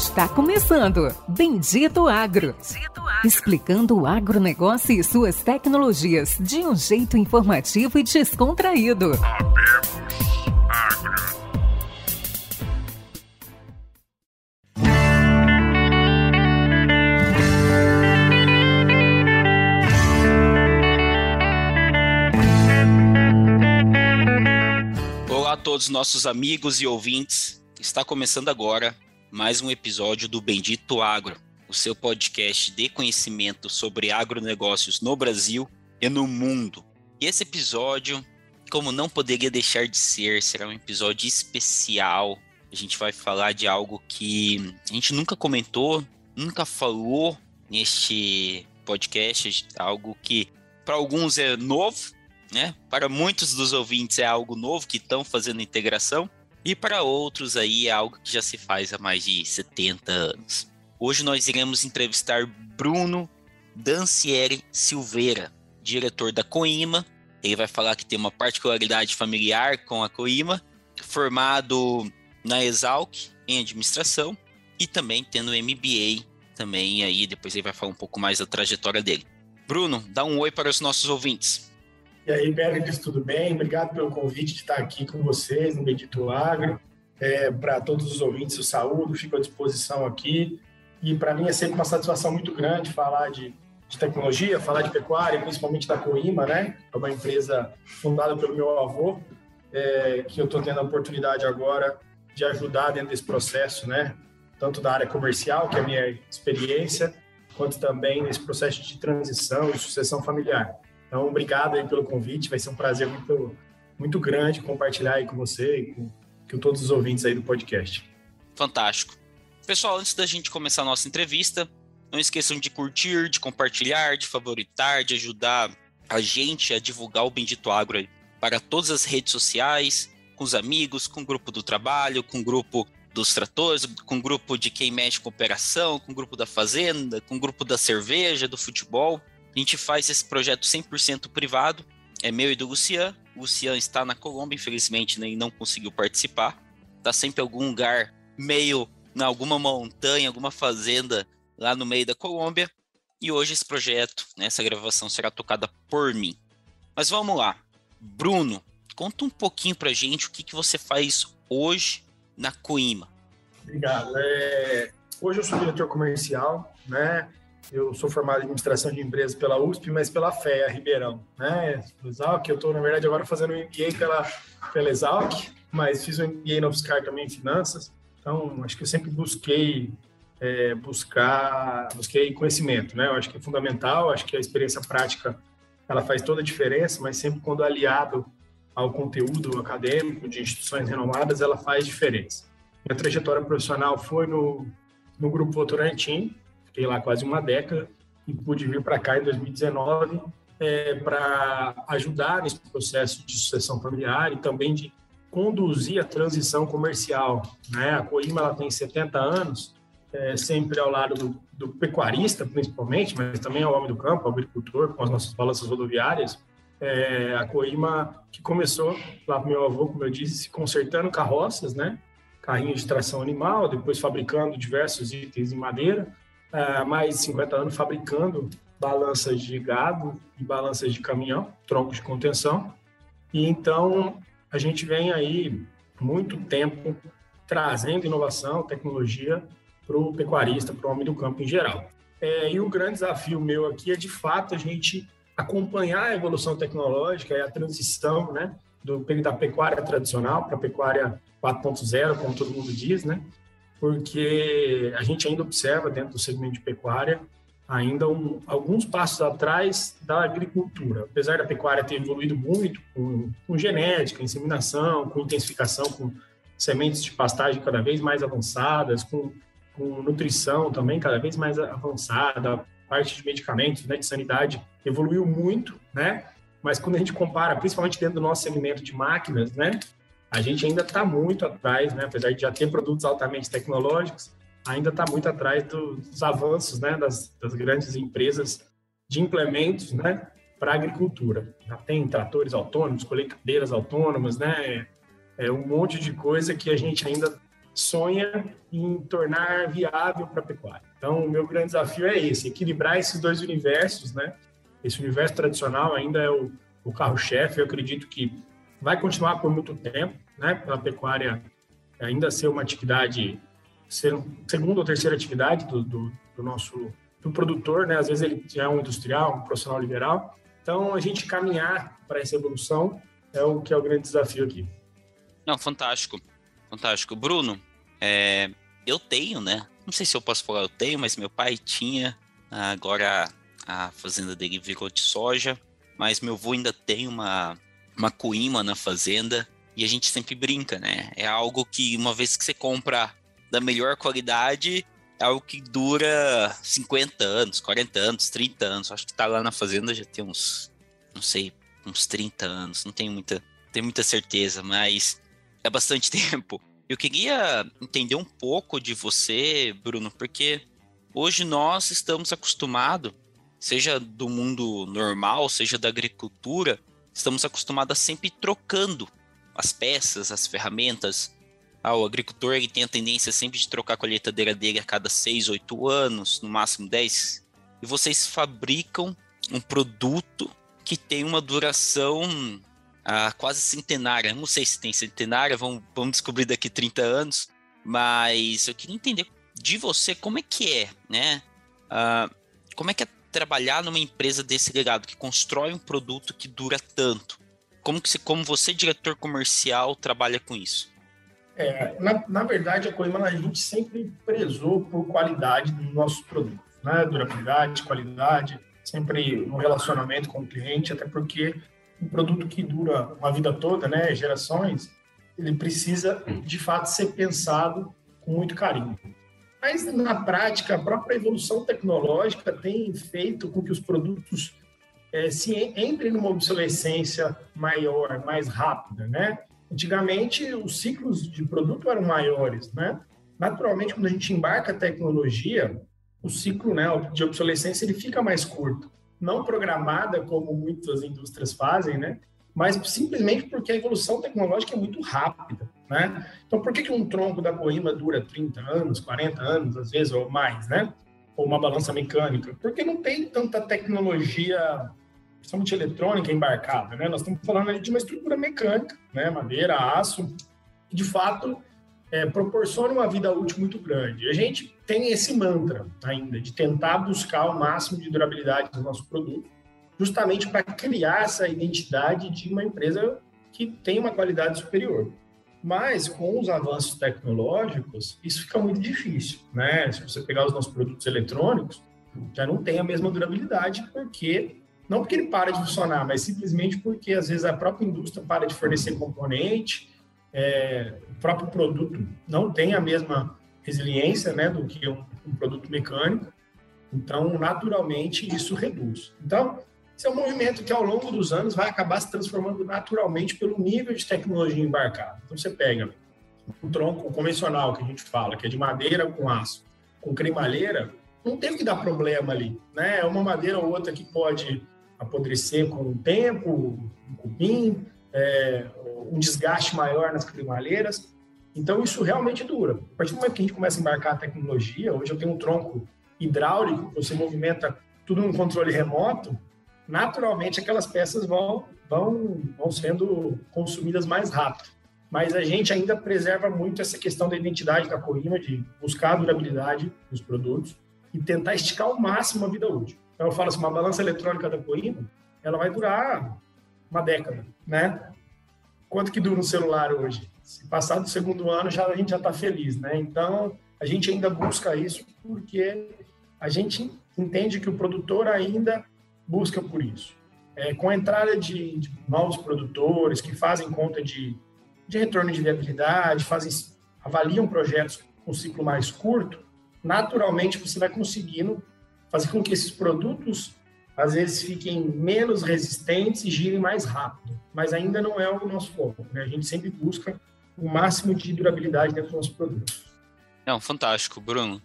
Está começando Bendito Agro. Bendito Agro. Explicando o agronegócio e suas tecnologias de um jeito informativo e descontraído. Olá a todos nossos amigos e ouvintes. Está começando agora mais um episódio do Bendito Agro, o seu podcast de conhecimento sobre agronegócios no Brasil e no mundo. E esse episódio, como não poderia deixar de ser, será um episódio especial. A gente vai falar de algo que a gente nunca comentou, nunca falou neste podcast, algo que para alguns é novo, né? Para muitos dos ouvintes é algo novo que estão fazendo integração. E para outros aí é algo que já se faz há mais de 70 anos. Hoje nós iremos entrevistar Bruno Dancieri Silveira, diretor da Coima. Ele vai falar que tem uma particularidade familiar com a Coima, formado na Exalc em administração e também tendo MBA também aí depois ele vai falar um pouco mais da trajetória dele. Bruno, dá um oi para os nossos ouvintes. E aí, Bergs, tudo bem? Obrigado pelo convite de estar aqui com vocês no Medito Agro. É, para todos os ouvintes, eu saúdo, fico à disposição aqui. E para mim é sempre uma satisfação muito grande falar de, de, tecnologia, falar de pecuária, principalmente da Coima, né? É uma empresa fundada pelo meu avô, é, que eu estou tendo a oportunidade agora de ajudar dentro desse processo, né? Tanto da área comercial, que é a minha experiência, quanto também nesse processo de transição e sucessão familiar. Então, obrigado aí pelo convite, vai ser um prazer muito, muito grande compartilhar aí com você e com, com todos os ouvintes aí do podcast. Fantástico. Pessoal, antes da gente começar a nossa entrevista, não esqueçam de curtir, de compartilhar, de favoritar, de ajudar a gente a divulgar o Bendito Agro para todas as redes sociais, com os amigos, com o grupo do trabalho, com o grupo dos tratores, com o grupo de quem mexe com operação, com o grupo da fazenda, com o grupo da cerveja, do futebol. A gente faz esse projeto 100% privado, é meu e do Lucian. O Lucian está na Colômbia, infelizmente, nem não conseguiu participar. Está sempre em algum lugar meio, em alguma montanha, alguma fazenda lá no meio da Colômbia. E hoje esse projeto, né, essa gravação será tocada por mim. Mas vamos lá. Bruno, conta um pouquinho pra gente o que, que você faz hoje na Coima. Obrigado. É, hoje eu sou diretor comercial, né? Eu sou formado em administração de empresas pela USP, mas pela FEA Ribeirão, né? Exalc, eu estou, na verdade, agora fazendo um MBA pela, pela Exalc, mas fiz um MBA na UFSCar também em finanças. Então, acho que eu sempre busquei é, buscar, busquei conhecimento, né? Eu acho que é fundamental, acho que a experiência prática ela faz toda a diferença, mas sempre quando aliado ao conteúdo acadêmico de instituições renomadas, ela faz diferença. Minha trajetória profissional foi no, no Grupo Votorantim, Fiquei lá quase uma década e pude vir para cá em 2019 é, para ajudar nesse processo de sucessão familiar e também de conduzir a transição comercial. Né? A Coima ela tem 70 anos, é, sempre ao lado do, do, pecuarista, principalmente, mas também ao homem do campo, ao agricultor, com as nossas balanças rodoviárias. É, a Coima, que começou lá com meu avô, como eu disse, consertando carroças, né? carrinhos de tração animal, depois fabricando diversos itens em madeira, há mais de 50 anos fabricando balanças de gado e balanças de caminhão, troncos de contenção. E então a gente vem aí muito tempo trazendo inovação, tecnologia para o pecuarista, para o homem do campo em geral. É, e o grande desafio meu aqui é, de fato, a gente acompanhar a evolução tecnológica e a transição né, do, da pecuária tradicional para a pecuária 4.0, como todo mundo diz, né? Porque a gente ainda observa dentro do segmento de pecuária ainda um, alguns passos atrás da agricultura. Apesar da pecuária ter evoluído muito com, com genética, inseminação, com intensificação, com sementes de pastagem cada vez mais avançadas, com, com nutrição também cada vez mais avançada, a parte de medicamentos, né, de sanidade evoluiu muito, né? Mas quando a gente compara, principalmente dentro do nosso segmento de máquinas, né, a gente ainda está muito atrás, né? apesar de já ter produtos altamente tecnológicos, ainda está muito atrás dos avanços né? das, das grandes empresas de implementos né? para a agricultura. Já tem tratores autônomos, colheitadeiras autônomas, né? é um monte de coisa que a gente ainda sonha em tornar viável para a pecuária. Então, o meu grande desafio é esse, equilibrar esses dois universos, né? Esse universo tradicional ainda é o, o carro-chefe, eu acredito que vai continuar por muito tempo, né? Pela pecuária ainda ser uma atividade, ser segunda ou terceira atividade do, do, do nosso do produtor, né? Às vezes ele já é um industrial, um profissional liberal. Então, a gente caminhar para essa evolução é o que é o grande desafio aqui. Não, fantástico, fantástico. Bruno, é, eu tenho, né? Não sei se eu posso falar eu tenho, mas meu pai tinha. Agora a fazenda dele virou de soja, mas meu avô ainda tem uma, uma coima na fazenda e a gente sempre brinca, né? É algo que uma vez que você compra da melhor qualidade, é algo que dura 50 anos, 40 anos, 30 anos. Acho que tá lá na fazenda já tem uns, não sei, uns 30 anos. Não tenho muita, tenho muita certeza, mas é bastante tempo. Eu queria entender um pouco de você, Bruno, porque hoje nós estamos acostumados, seja do mundo normal, seja da agricultura, estamos acostumados a sempre trocando as peças, as ferramentas, ah, o agricultor ele tem a tendência sempre de trocar a colheitadeira dele a cada 6, 8 anos, no máximo 10. E vocês fabricam um produto que tem uma duração ah, quase centenária. Não sei se tem centenária, vamos, vamos descobrir daqui 30 anos. Mas eu queria entender de você como é que é, né? Ah, como é que é trabalhar numa empresa desse legado, que constrói um produto que dura tanto? Como, que você, como você, diretor comercial, trabalha com isso? É, na, na, verdade, a Coima a gente sempre prezou por qualidade dos nossos produtos, né? Durabilidade, qualidade, sempre um relacionamento com o cliente, até porque um produto que dura uma vida toda, né? Gerações, ele precisa de fato ser pensado com muito carinho. Mas na prática, a própria evolução tecnológica tem feito com que os produtos é, se entrem numa obsolescência maior, mais rápida, né? Antigamente, os ciclos de produto eram maiores, né? Naturalmente, quando a gente embarca a tecnologia, o ciclo né, de obsolescência ele fica mais curto. Não programada, como muitas indústrias fazem, né? Mas simplesmente porque a evolução tecnológica é muito rápida, né? Então, por que, que um tronco da Coima dura 30 anos, 40 anos, às vezes, ou mais, né? Ou uma balança mecânica? Porque não tem tanta tecnologia principalmente eletrônica embarcada, né? Nós estamos falando de uma estrutura mecânica, né? Madeira, aço, que de fato é, proporciona uma vida útil muito grande. A gente tem esse mantra ainda de tentar buscar o máximo de durabilidade do nosso produto, justamente para criar essa identidade de uma empresa que tem uma qualidade superior. Mas com os avanços tecnológicos, isso fica muito difícil, né? Se você pegar os nossos produtos eletrônicos, já não tem a mesma durabilidade porque não porque ele para de funcionar, mas simplesmente porque às vezes a própria indústria para de fornecer componente, é, o próprio produto não tem a mesma resiliência né, do que um, um produto mecânico. Então, naturalmente, isso reduz. Então, esse é um movimento que ao longo dos anos vai acabar se transformando naturalmente pelo nível de tecnologia embarcada. Então, você pega um tronco convencional que a gente fala, que é de madeira com aço, com cremalheira, não tem que dar problema ali, né? É uma madeira ou outra que pode apodrecer com o tempo, um cupim, é, um desgaste maior nas cremalheiras. Então, isso realmente dura. A partir do momento que a gente começa a embarcar a tecnologia, hoje eu tenho um tronco hidráulico, você movimenta tudo num controle remoto, naturalmente aquelas peças vão, vão, vão sendo consumidas mais rápido. Mas a gente ainda preserva muito essa questão da identidade da Coima, de buscar a durabilidade dos produtos e tentar esticar ao máximo a vida útil. Então eu falo assim, uma balança eletrônica da Coimbra, ela vai durar uma década, né? Quanto que dura um celular hoje? Se passar do segundo ano, já, a gente já está feliz, né? Então, a gente ainda busca isso porque a gente entende que o produtor ainda busca por isso. É, com a entrada de, de, novos produtores que fazem conta de, de retorno de viabilidade, fazem, avaliam projetos com ciclo mais curto, naturalmente você vai conseguindo fazer com que esses produtos às vezes fiquem menos resistentes e girem mais rápido, mas ainda não é o nosso foco. Né? A gente sempre busca o máximo de durabilidade dentro dos nossos produtos. Não, fantástico, Bruno.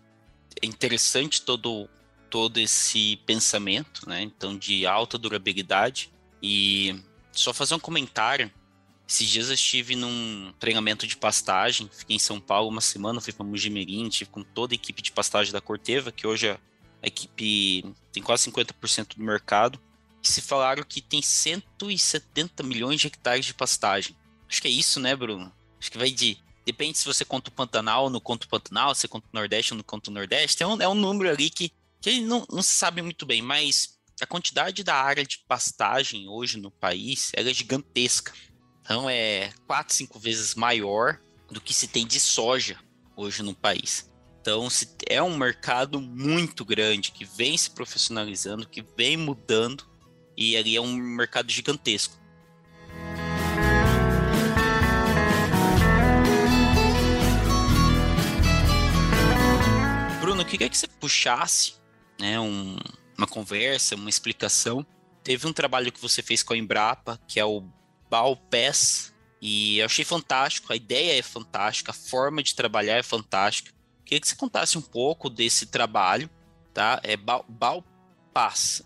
É interessante todo todo esse pensamento, né? Então de alta durabilidade e só fazer um comentário. Esses dias eu estive num treinamento de pastagem, fiquei em São Paulo uma semana, fui para Mujimirim, estive com toda a equipe de pastagem da Corteva, que hoje a equipe tem quase 50% do mercado, e se falaram que tem 170 milhões de hectares de pastagem. Acho que é isso, né, Bruno? Acho que vai de. Depende se você conta o Pantanal ou não conta o Pantanal, se conta o Nordeste ou não conta o Nordeste. É um, é um número ali que, que não, não se sabe muito bem, mas a quantidade da área de pastagem hoje no país é gigantesca. Então é 4, 5 vezes maior do que se tem de soja hoje no país. Então é um mercado muito grande que vem se profissionalizando, que vem mudando e ali é um mercado gigantesco. Bruno, eu queria que você puxasse né, um, uma conversa, uma explicação. Teve um trabalho que você fez com a Embrapa, que é o Balpass, e eu achei fantástico, a ideia é fantástica, a forma de trabalhar é fantástica. Queria que você contasse um pouco desse trabalho, tá? É Balpass,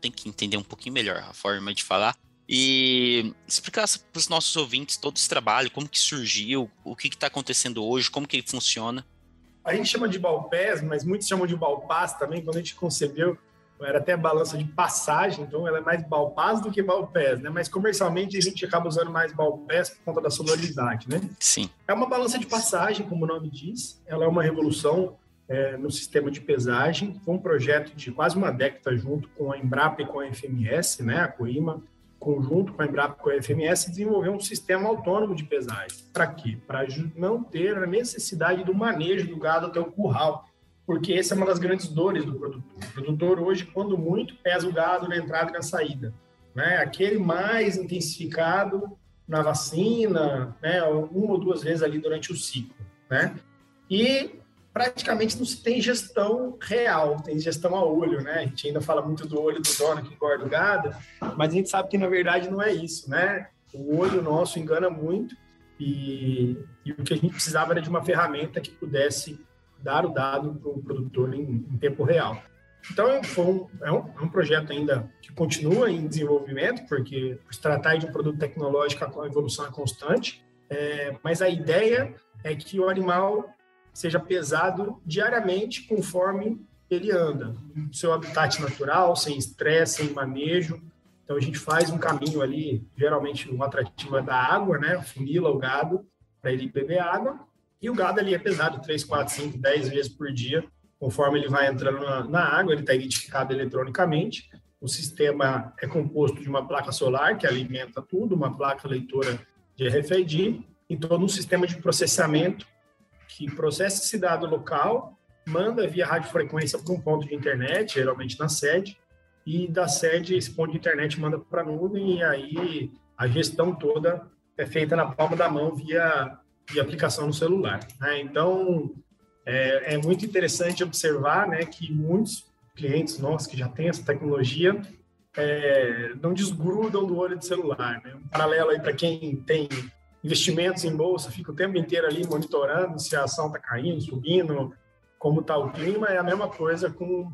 tem que entender um pouquinho melhor a forma de falar. E explicasse para os nossos ouvintes todo esse trabalho, como que surgiu, o que está acontecendo hoje, como que ele funciona. A gente chama de Balpass, mas muitos chamam de Balpass também, quando a gente concebeu era até balança de passagem, então ela é mais Balpaz do que Balpés, né? Mas comercialmente a gente acaba usando mais Balpés por conta da sonoridade, né? Sim. É uma balança de passagem, como o nome diz. Ela é uma revolução é, no sistema de pesagem. Foi um projeto de quase uma década junto com a Embrapa e com a FMS, né? A Coima, conjunto com a Embrapa e com a FMS, desenvolveu um sistema autônomo de pesagem. Para quê? Para não ter a necessidade do manejo do gado até o curral porque essa é uma das grandes dores do produtor. O produtor hoje, quando muito, pesa o gado na entrada e na saída. Né? Aquele mais intensificado na vacina, né? uma ou duas vezes ali durante o ciclo. Né? E praticamente não se tem gestão real, tem gestão a olho, né? A gente ainda fala muito do olho do dono que engorda o gado, mas a gente sabe que na verdade não é isso, né? O olho nosso engana muito e, e o que a gente precisava era de uma ferramenta que pudesse dar o dado para o produtor em, em, tempo real. Então, é um, é, um, é um projeto ainda que continua em desenvolvimento, porque se tratar de um produto tecnológico, a evolução é constante, é, mas a ideia é que o animal seja pesado diariamente conforme ele anda, no seu habitat natural, sem estresse, sem manejo. Então, a gente faz um caminho ali, geralmente um atrativo é da água, né? Funila o gado para ele beber água, e o gado ali é pesado 3, 4, 5, 10 vezes por dia, conforme ele vai entrando na, na água, ele está identificado eletronicamente. O sistema é composto de uma placa solar que alimenta tudo, uma placa leitora de RFID e todo um sistema de processamento que processa esse dado local, manda via radiofrequência para um ponto de internet, geralmente na sede, e da sede esse ponto de internet manda para a nuvem e aí a gestão toda é feita na palma da mão via de aplicação no celular. Né? Então, é, é, muito interessante observar né, que muitos clientes nossos que já têm essa tecnologia é, não desgrudam do olho de celular. Né? Um paralelo aí para quem tem investimentos em bolsa, fica o tempo inteiro ali monitorando se a ação está caindo, subindo, como está o clima, é a mesma coisa com,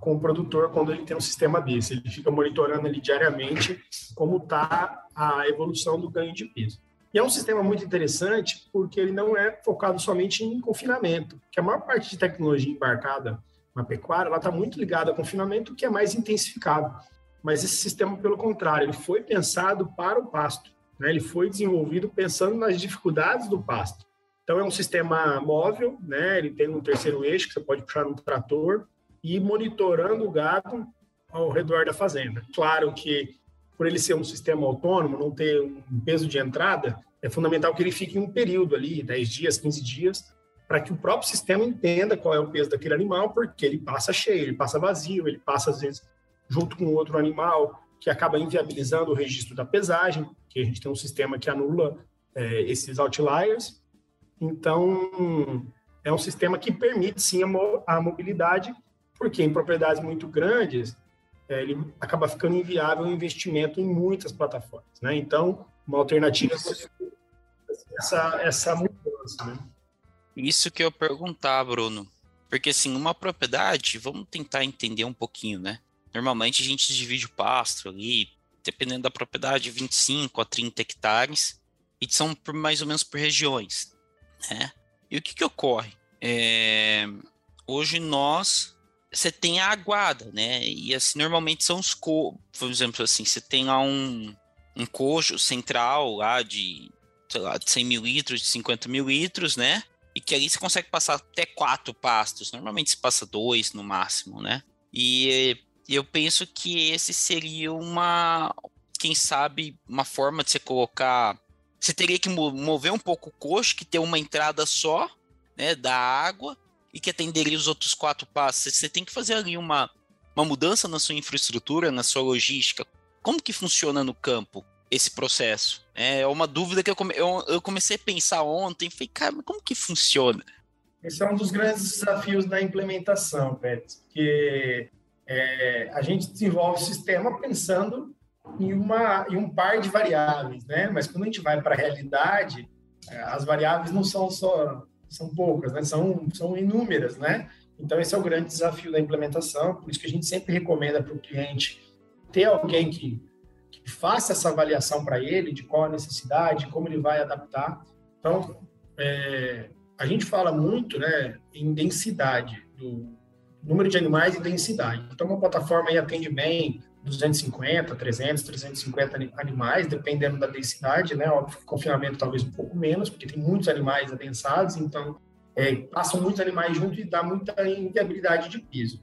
com o produtor quando ele tem um sistema desse. Ele fica monitorando ali diariamente como está a evolução do ganho de peso. E é um sistema muito interessante porque ele não é focado somente em confinamento, que a maior parte de tecnologia embarcada na pecuária, ela está muito ligada a confinamento, que é mais intensificado. Mas esse sistema, pelo contrário, ele foi pensado para o pasto. Né? Ele foi desenvolvido pensando nas dificuldades do pasto. Então, é um sistema móvel, né? ele tem um terceiro eixo que você pode puxar no trator e monitorando o gado ao redor da fazenda. Claro que por ele ser um sistema autônomo, não ter um peso de entrada, é fundamental que ele fique em um período ali, 10 dias, 15 dias, para que o próprio sistema entenda qual é o peso daquele animal, porque ele passa cheio, ele passa vazio, ele passa, às vezes, junto com outro animal, que acaba inviabilizando o registro da pesagem, que a gente tem um sistema que anula é, esses outliers. Então, é um sistema que permite, sim, a, mo a mobilidade, porque em propriedades muito grandes, é, ele acaba ficando inviável o investimento em muitas plataformas. Né? Então, uma alternativa é essa, essa mudança. Né? Isso que eu perguntar, Bruno. Porque, assim, uma propriedade, vamos tentar entender um pouquinho, né? Normalmente a gente divide o pasto ali, dependendo da propriedade, 25 a 30 hectares. e são por, mais ou menos por regiões, né? E o que que ocorre? É, hoje nós você tem a aguada, né? E assim, normalmente são os co, por exemplo, assim, você tem lá um, um cojo central lá de, sei lá, de 100 mil litros, de 50 mil litros, né? E que ali você consegue passar até quatro pastos. Normalmente se passa dois no máximo, né? E eu penso que esse seria uma, quem sabe, uma forma de você colocar. Você teria que mover um pouco o coxo, que tem uma entrada só, né, da água, e que atenderia os outros quatro passos. Você tem que fazer ali uma, uma mudança na sua infraestrutura, na sua logística. Como que funciona no campo esse processo? É uma dúvida que eu, come, eu, eu comecei a pensar ontem. Falei, cara, mas como que funciona? Esse é um dos grandes desafios da implementação, Pérez, porque é, a gente desenvolve o sistema pensando em, uma, em um par de variáveis, né? Mas quando a gente vai para a realidade, é, as variáveis não são só são poucas, né? São são inúmeras, né? Então esse é o grande desafio da implementação. Por isso que a gente sempre recomenda para o cliente ter alguém que, que faça essa avaliação para ele de qual a necessidade, como ele vai adaptar. Então é, a gente fala muito, né, em densidade do número de animais e densidade. Então uma plataforma aí atende bem 250, 300, 350 animais, dependendo da densidade, né? Óbvio que confinamento talvez um pouco menos, porque tem muitos animais adensados, então é, passam muitos animais junto e dá muita inviabilidade de piso.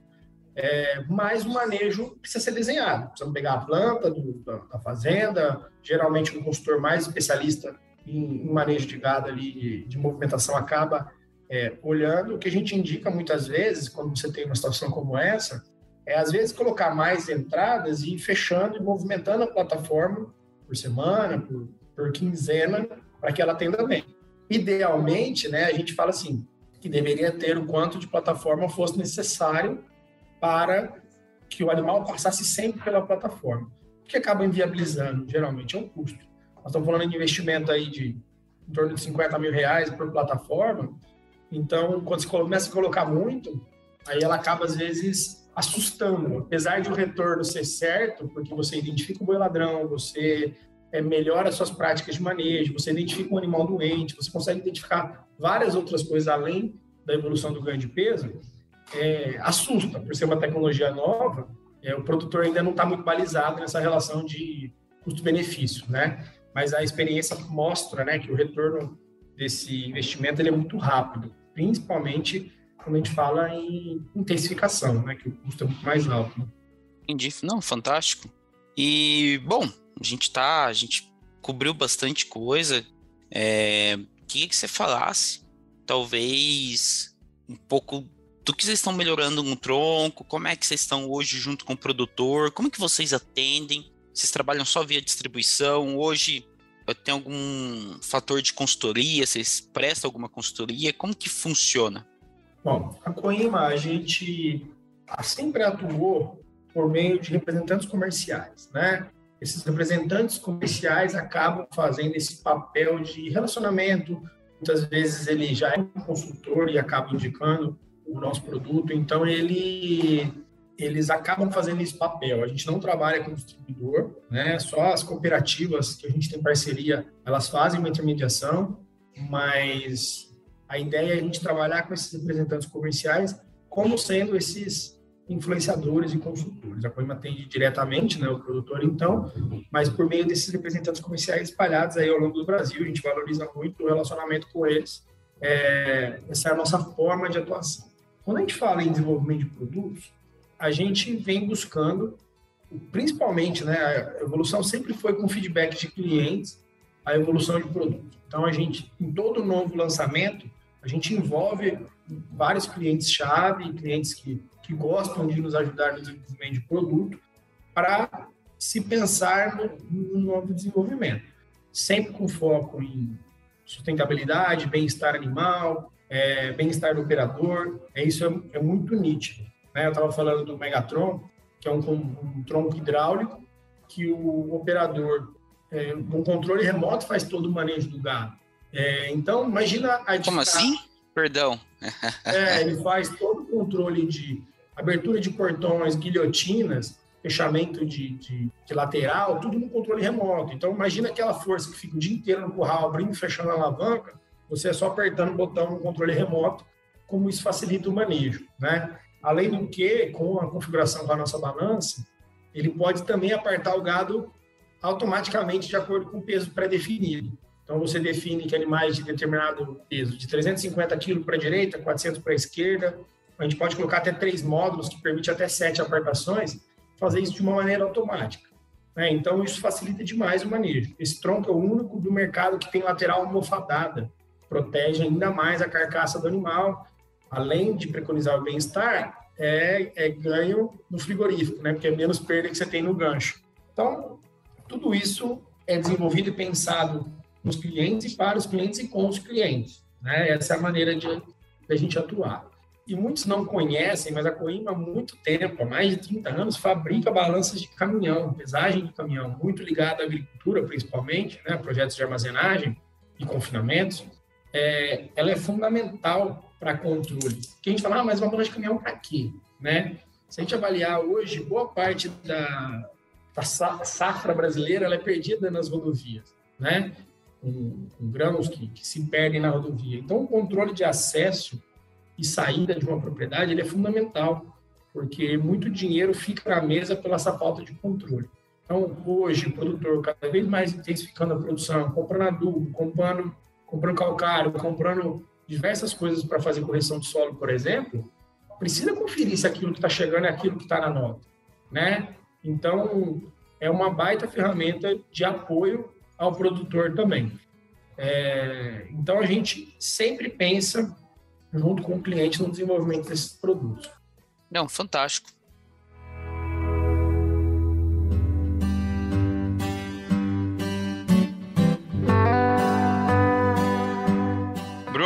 É, mas o manejo precisa ser desenhado. Precisamos pegar a planta do, da, da, fazenda, geralmente um consultor mais especialista em, em manejo de gado ali, de, de movimentação, acaba é, olhando. O que a gente indica muitas vezes, quando você tem uma situação como essa, é às vezes colocar mais entradas e ir fechando e movimentando a plataforma por semana, por, por quinzena, para que ela atenda bem. Idealmente, né, a gente fala assim, que deveria ter o quanto de plataforma fosse necessário para que o animal passasse sempre pela plataforma. O que acaba inviabilizando, geralmente, é um custo. Nós estamos falando de investimento aí de em torno de 50 mil reais por plataforma, então, quando você começa a colocar muito, aí ela acaba, às vezes, assustando. Apesar de o retorno ser certo, porque você identifica o boi ladrão, você é, melhora suas práticas de manejo, você identifica um animal doente, você consegue identificar várias outras coisas além da evolução do ganho de peso, é, assusta, por ser uma tecnologia nova, é, o produtor ainda não está muito balizado nessa relação de custo-benefício, né? Mas a experiência mostra, né, que o retorno desse investimento ele é muito rápido, principalmente quando a gente fala em intensificação, né, que o custo é muito mais alto. Né? Entendi. Não, fantástico. E, bom, a gente tá, a gente cobriu bastante coisa. É, queria que você falasse, talvez, um pouco do que vocês estão melhorando no tronco, como é que vocês estão hoje junto com o produtor, como que vocês atendem, vocês trabalham só via distribuição, hoje tem algum fator de consultoria, vocês prestam alguma consultoria, como que funciona? Bom, a Coima, a gente sempre atuou por meio de representantes comerciais, né? Esses representantes comerciais acabam fazendo esse papel de relacionamento. Muitas vezes ele já é um consultor e acaba indicando o nosso produto, então ele eles acabam fazendo esse papel. A gente não trabalha com distribuidor, né? Só as cooperativas que a gente tem parceria, elas fazem uma intermediação, mas a ideia é a gente trabalhar com esses representantes comerciais como sendo esses influenciadores e consultores. A Coima atende diretamente né, o produtor, então, mas por meio desses representantes comerciais espalhados aí ao longo do Brasil, a gente valoriza muito o relacionamento com eles. É, essa é a nossa forma de atuação. Quando a gente fala em desenvolvimento de produtos, a gente vem buscando, principalmente, né, a evolução sempre foi com feedback de clientes, a evolução de produto. Então, a gente, em todo novo lançamento, a gente envolve vários clientes-chave, clientes que, que gostam de nos ajudar no desenvolvimento de produto, para se pensar no, no novo desenvolvimento. Sempre com foco em sustentabilidade, bem-estar animal, é, bem-estar do operador, é, isso é, é muito nítido. Né? Eu estava falando do Megatron, que é um, um, tronco hidráulico, que o operador, é, um controle remoto, faz todo o manejo do gado. É, então, imagina a Como assim? Perdão. é, ele faz todo o controle de abertura de portões, guilhotinas, fechamento de, de, de, lateral, tudo no controle remoto. Então, imagina aquela força que fica o dia inteiro no curral, abrindo e fechando a alavanca, você é só apertando o botão no controle remoto, como isso facilita o manejo, né? Além do que, com a configuração da nossa balança, ele pode também apartar o gado automaticamente de acordo com o peso pré-definido. Então, você define que animais de determinado peso, de 350 kg para a direita, 400 para a esquerda, a gente pode colocar até três módulos, que permite até sete apartações, fazer isso de uma maneira automática. Né? Então, isso facilita demais o manejo. Esse tronco é o único do mercado que tem lateral almofadada, protege ainda mais a carcaça do animal, além de preconizar o bem-estar, é, é, ganho no frigorífico, né? porque é menos perda que você tem no gancho. Então, tudo isso é desenvolvido e pensado nos clientes e para os clientes e com os clientes. Né? Essa é a maneira de, de a gente atuar e muitos não conhecem, mas a Coimbra há muito tempo, há mais de 30 anos, fabrica balanças de caminhão, pesagem de caminhão, muito ligada à agricultura, principalmente, né, projetos de armazenagem e confinamentos. É, ela é fundamental para controle. Que a gente fala, ah, mas uma balança de caminhão para quê? Né? Se a gente avaliar hoje, boa parte da, da safra brasileira é perdida nas rodovias, né? Com, com grãos que, que se perdem na rodovia. Então, o controle de acesso e saída de uma propriedade ele é fundamental, porque muito dinheiro fica na mesa pela essa falta de controle. Então, hoje, o produtor cada vez mais intensificando a produção, comprando adubo, comprando, comprando calcário, comprando diversas coisas para fazer correção de solo, por exemplo, precisa conferir se aquilo que está chegando é aquilo que está na nota, né? Então, é uma baita ferramenta de apoio ao produtor também. É, então, a gente sempre pensa junto com o cliente no desenvolvimento desses produtos. Não, fantástico.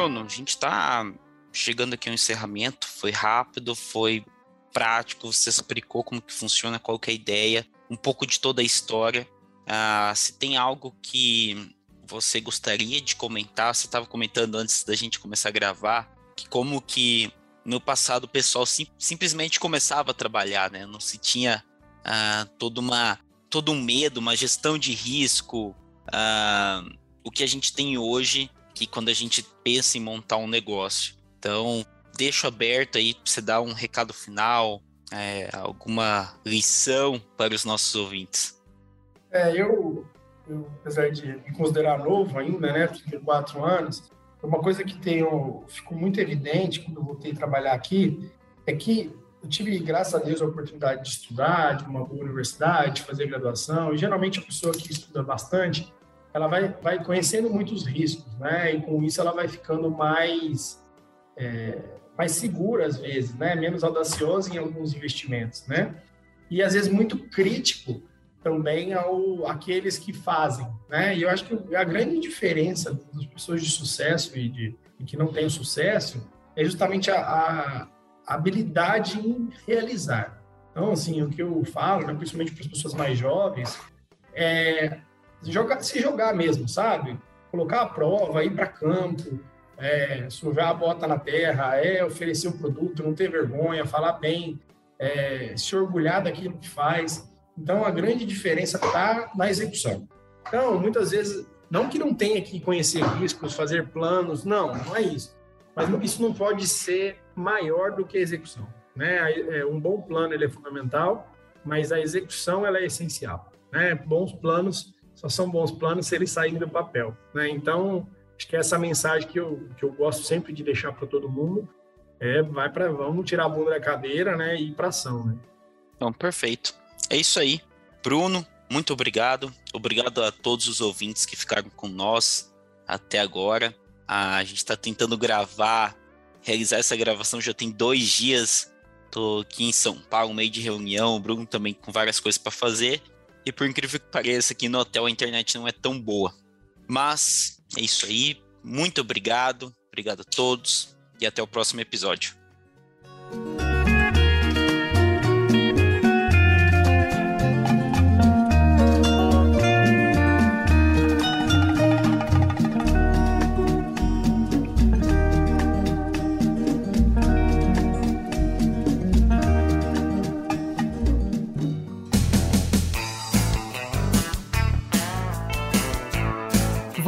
Bruno, a gente está chegando aqui ao encerramento. Foi rápido, foi prático. Você explicou como que funciona, qual que é a ideia, um pouco de toda a história. Ah, se tem algo que você gostaria de comentar, você estava comentando antes da gente começar a gravar, que como que no passado o pessoal sim, simplesmente começava a trabalhar, né? Não se tinha ah, todo, uma, todo um medo, uma gestão de risco, ah, o que a gente tem hoje, que quando a gente pensa em montar um negócio. Então, deixo aberto aí para você dar um recado final, é, alguma lição para os nossos ouvintes. É, eu, eu, apesar de me considerar novo ainda, né, tenho quatro anos, uma coisa que tenho, ficou muito evidente quando eu voltei a trabalhar aqui é que eu tive, graças a Deus, a oportunidade de estudar de uma boa universidade, de fazer graduação. E geralmente a pessoa que estuda bastante, ela vai, vai conhecendo muitos riscos, né? E com isso ela vai ficando mais é, mais segura às vezes, né? Menos audaciosa em alguns investimentos, né? E às vezes muito crítico também ao aqueles que fazem, né? E eu acho que a grande diferença das pessoas de sucesso e de e que não têm sucesso é justamente a, a, habilidade em realizar. Então, assim, o que eu falo, né, principalmente para as pessoas mais jovens, é jogar, se jogar mesmo, sabe? Colocar a prova, ir para campo, é, sujar a bota na terra, é oferecer o produto, não ter vergonha, falar bem, é, se orgulhar daquilo que faz. Então, a grande diferença está na execução. Então, muitas vezes, não que não tenha que conhecer riscos, fazer planos, não, não é isso. Mas isso não pode ser maior do que a execução. Né? É, um bom plano ele é fundamental, mas a execução ela é essencial. Né? Bons planos só são bons planos se eles saírem do papel. Né? Então, acho que essa mensagem que eu, que eu gosto sempre de deixar para todo mundo é vai para vamos tirar a bunda da cadeira né, e ir para ação. Né? Então, perfeito. É isso aí. Bruno, muito obrigado. Obrigado a todos os ouvintes que ficaram com nós até agora. A gente está tentando gravar, realizar essa gravação já tem dois dias. Estou aqui em São Paulo, meio de reunião. O Bruno também com várias coisas para fazer. E por incrível que pareça, aqui no hotel a internet não é tão boa. Mas é isso aí. Muito obrigado. Obrigado a todos. E até o próximo episódio.